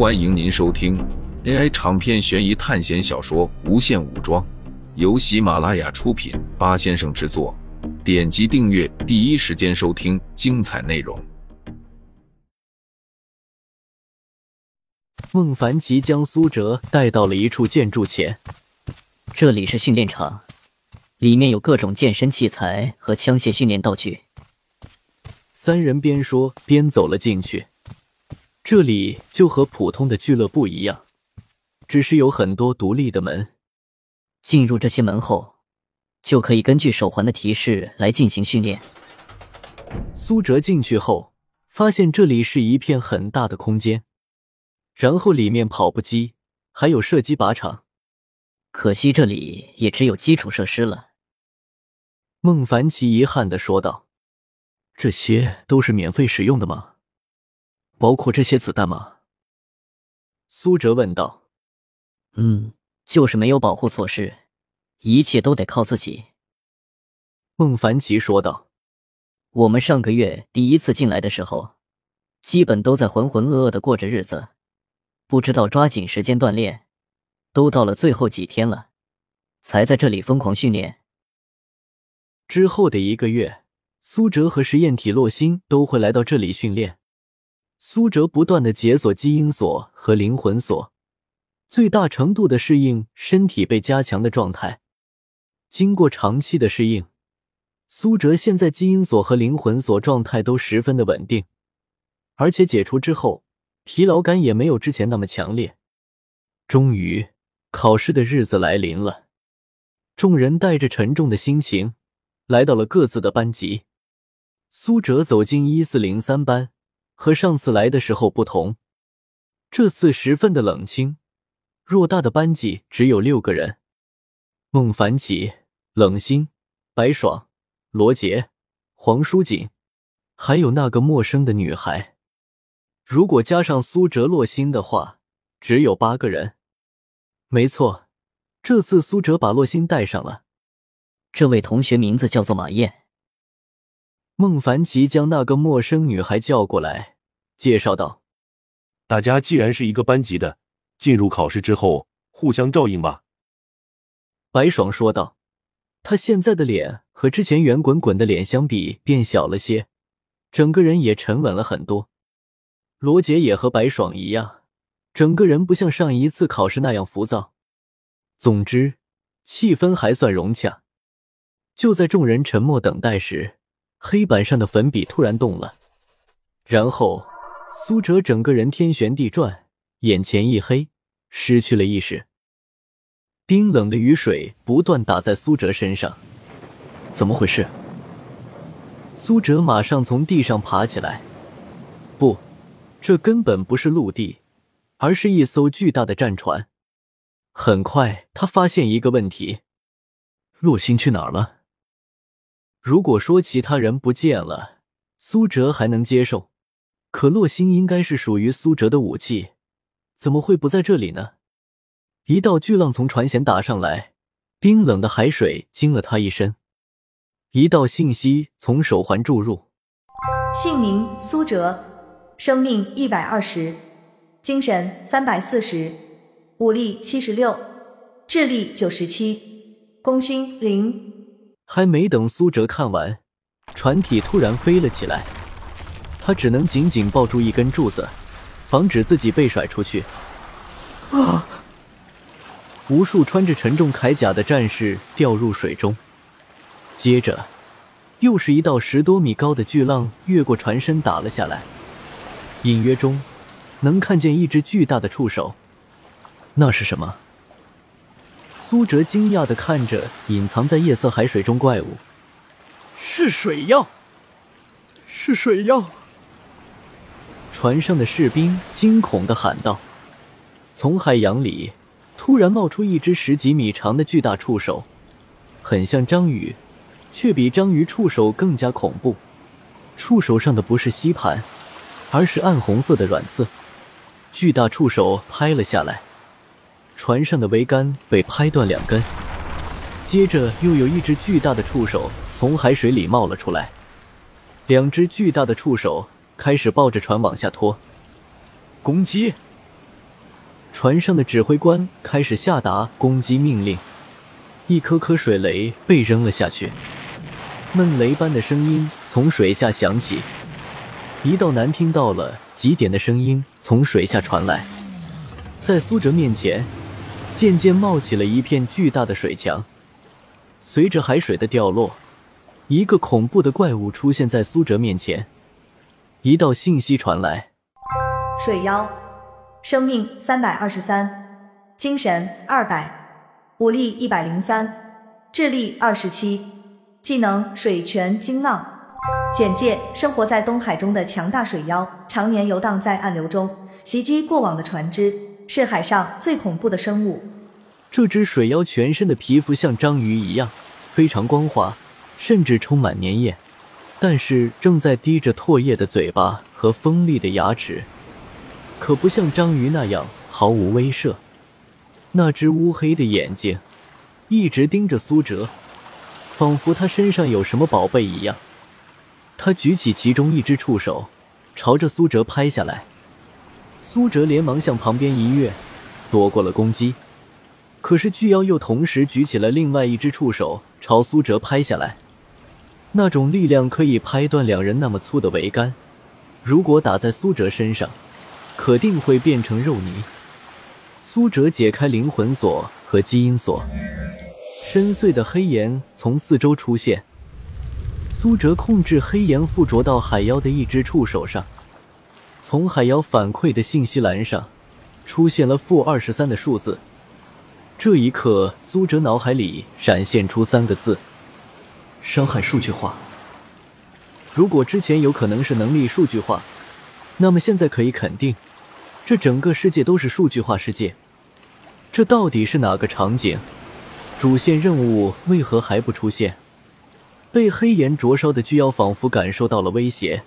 欢迎您收听 AI 长篇悬疑探险小说《无限武装》，由喜马拉雅出品，八先生制作。点击订阅，第一时间收听精彩内容。孟凡奇将苏哲带到了一处建筑前，这里是训练场，里面有各种健身器材和枪械训练道具。三人边说边走了进去。这里就和普通的俱乐部一样，只是有很多独立的门。进入这些门后，就可以根据手环的提示来进行训练。苏哲进去后，发现这里是一片很大的空间，然后里面跑步机还有射击靶场。可惜这里也只有基础设施了。孟凡奇遗憾的说道：“这些都是免费使用的吗？”包括这些子弹吗？苏哲问道。嗯，就是没有保护措施，一切都得靠自己。孟凡奇说道。我们上个月第一次进来的时候，基本都在浑浑噩噩的过着日子，不知道抓紧时间锻炼。都到了最后几天了，才在这里疯狂训练。之后的一个月，苏哲和实验体洛星都会来到这里训练。苏哲不断的解锁基因锁和灵魂锁，最大程度的适应身体被加强的状态。经过长期的适应，苏哲现在基因锁和灵魂锁状态都十分的稳定，而且解除之后，疲劳感也没有之前那么强烈。终于，考试的日子来临了，众人带着沉重的心情来到了各自的班级。苏哲走进一四零三班。和上次来的时候不同，这次十分的冷清。偌大的班级只有六个人：孟凡奇、冷心、白爽、罗杰、黄舒锦，还有那个陌生的女孩。如果加上苏哲、洛心的话，只有八个人。没错，这次苏哲把洛心带上了。这位同学名字叫做马燕。孟凡奇将那个陌生女孩叫过来，介绍道：“大家既然是一个班级的，进入考试之后互相照应吧。”白爽说道：“他现在的脸和之前圆滚滚的脸相比变小了些，整个人也沉稳了很多。罗杰也和白爽一样，整个人不像上一次考试那样浮躁。总之，气氛还算融洽。就在众人沉默等待时。”黑板上的粉笔突然动了，然后苏哲整个人天旋地转，眼前一黑，失去了意识。冰冷的雨水不断打在苏哲身上，怎么回事？苏哲马上从地上爬起来。不，这根本不是陆地，而是一艘巨大的战船。很快，他发现一个问题：洛星去哪儿了？如果说其他人不见了，苏哲还能接受。可洛星应该是属于苏哲的武器，怎么会不在这里呢？一道巨浪从船舷打上来，冰冷的海水惊了他一身。一道信息从手环注入：姓名苏哲，生命一百二十，精神三百四十，武力七十六，智力九十七，功勋零。还没等苏哲看完，船体突然飞了起来，他只能紧紧抱住一根柱子，防止自己被甩出去。啊！无数穿着沉重铠甲的战士掉入水中，接着又是一道十多米高的巨浪越过船身打了下来，隐约中能看见一只巨大的触手，那是什么？苏哲惊讶的看着隐藏在夜色海水中怪物，是水妖，是水妖！船上的士兵惊恐的喊道。从海洋里突然冒出一只十几米长的巨大触手，很像章鱼，却比章鱼触手更加恐怖。触手上的不是吸盘，而是暗红色的软刺。巨大触手拍了下来。船上的桅杆被拍断两根，接着又有一只巨大的触手从海水里冒了出来，两只巨大的触手开始抱着船往下拖。攻击！船上的指挥官开始下达攻击命令，一颗颗水雷被扔了下去，闷雷般的声音从水下响起，一道难听到了极点的声音从水下传来，在苏哲面前，渐渐冒起了一片巨大的水墙。随着海水的掉落，一个恐怖的怪物出现在苏哲面前。一道信息传来：水妖，生命三百二十三，精神二百，武力一百零三，智力二十七，技能水泉惊浪。简介：生活在东海中的强大水妖，常年游荡在暗流中，袭击过往的船只，是海上最恐怖的生物。这只水妖全身的皮肤像章鱼一样，非常光滑，甚至充满粘液。但是正在滴着唾液的嘴巴和锋利的牙齿，可不像章鱼那样毫无威慑。那只乌黑的眼睛一直盯着苏哲，仿佛他身上有什么宝贝一样。他举起其中一只触手，朝着苏哲拍下来。苏哲连忙向旁边一跃，躲过了攻击。可是巨妖又同时举起了另外一只触手，朝苏哲拍下来。那种力量可以拍断两人那么粗的桅杆，如果打在苏哲身上，肯定会变成肉泥。苏哲解开灵魂锁和基因锁，深邃的黑岩从四周出现。苏哲控制黑岩附着到海妖的一只触手上，从海妖反馈的信息栏上出现了负二十三的数字。这一刻，苏哲脑海里闪现出三个字。伤害数据化。如果之前有可能是能力数据化，那么现在可以肯定，这整个世界都是数据化世界。这到底是哪个场景？主线任务为何还不出现？被黑岩灼烧的巨妖仿佛感受到了威胁，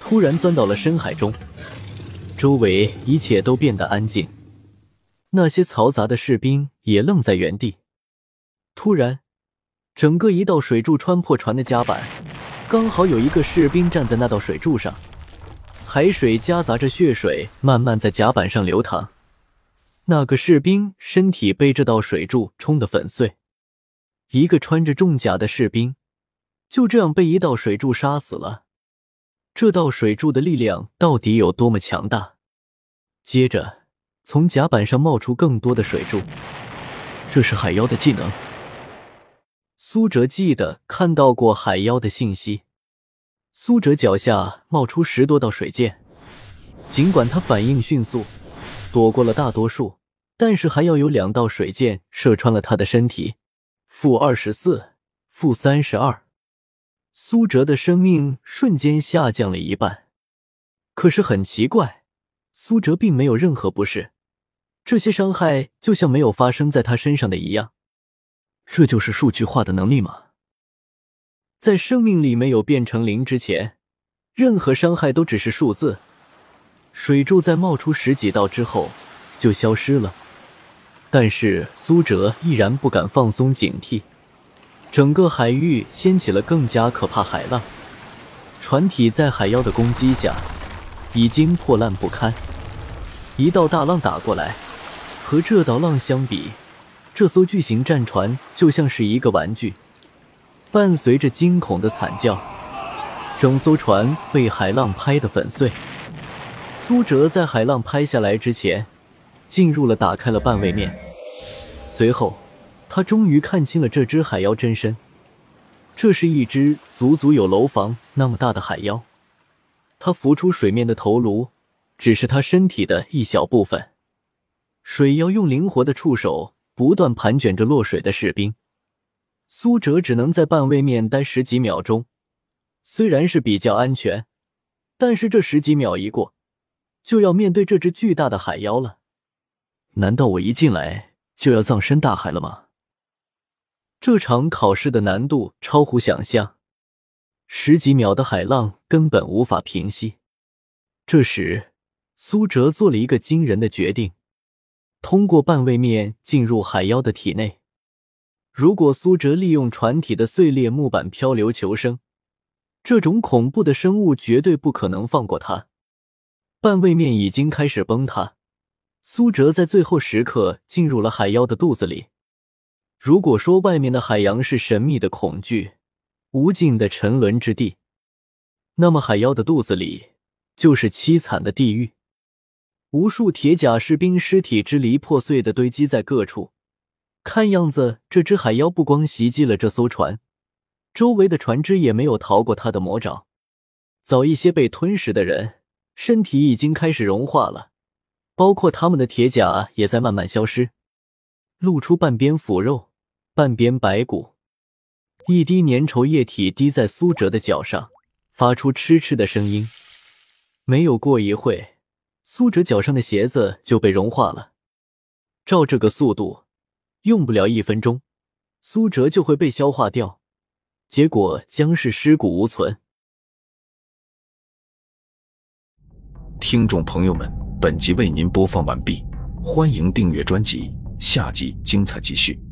突然钻到了深海中。周围一切都变得安静，那些嘈杂的士兵也愣在原地。突然。整个一道水柱穿破船的甲板，刚好有一个士兵站在那道水柱上，海水夹杂着血水慢慢在甲板上流淌。那个士兵身体被这道水柱冲得粉碎，一个穿着重甲的士兵就这样被一道水柱杀死了。这道水柱的力量到底有多么强大？接着，从甲板上冒出更多的水柱，这是海妖的技能。苏哲记得看到过海妖的信息。苏哲脚下冒出十多道水箭，尽管他反应迅速，躲过了大多数，但是还要有两道水箭射穿了他的身体。负二十四，负三十二，苏哲的生命瞬间下降了一半。可是很奇怪，苏哲并没有任何不适，这些伤害就像没有发生在他身上的一样。这就是数据化的能力吗？在生命里没有变成零之前，任何伤害都只是数字。水柱在冒出十几道之后就消失了，但是苏哲依然不敢放松警惕。整个海域掀起了更加可怕海浪，船体在海妖的攻击下已经破烂不堪。一道大浪打过来，和这道浪相比。这艘巨型战船就像是一个玩具，伴随着惊恐的惨叫，整艘船被海浪拍得粉碎。苏哲在海浪拍下来之前，进入了打开了半位面，随后他终于看清了这只海妖真身。这是一只足足有楼房那么大的海妖，它浮出水面的头颅只是它身体的一小部分。水妖用灵活的触手。不断盘卷着落水的士兵，苏哲只能在半位面待十几秒钟。虽然是比较安全，但是这十几秒一过，就要面对这只巨大的海妖了。难道我一进来就要葬身大海了吗？这场考试的难度超乎想象，十几秒的海浪根本无法平息。这时，苏哲做了一个惊人的决定。通过半位面进入海妖的体内。如果苏哲利用船体的碎裂木板漂流求生，这种恐怖的生物绝对不可能放过他。半位面已经开始崩塌，苏哲在最后时刻进入了海妖的肚子里。如果说外面的海洋是神秘的恐惧、无尽的沉沦之地，那么海妖的肚子里就是凄惨的地狱。无数铁甲士兵尸体支离破碎的堆积在各处，看样子这只海妖不光袭击了这艘船，周围的船只也没有逃过他的魔爪。早一些被吞噬的人，身体已经开始融化了，包括他们的铁甲也在慢慢消失，露出半边腐肉。半边白骨，一滴粘稠液体滴在苏哲的脚上，发出嗤嗤的声音。没有过一会，苏哲脚上的鞋子就被融化了。照这个速度，用不了一分钟，苏哲就会被消化掉，结果将是尸骨无存。听众朋友们，本集为您播放完毕，欢迎订阅专辑，下集精彩继续。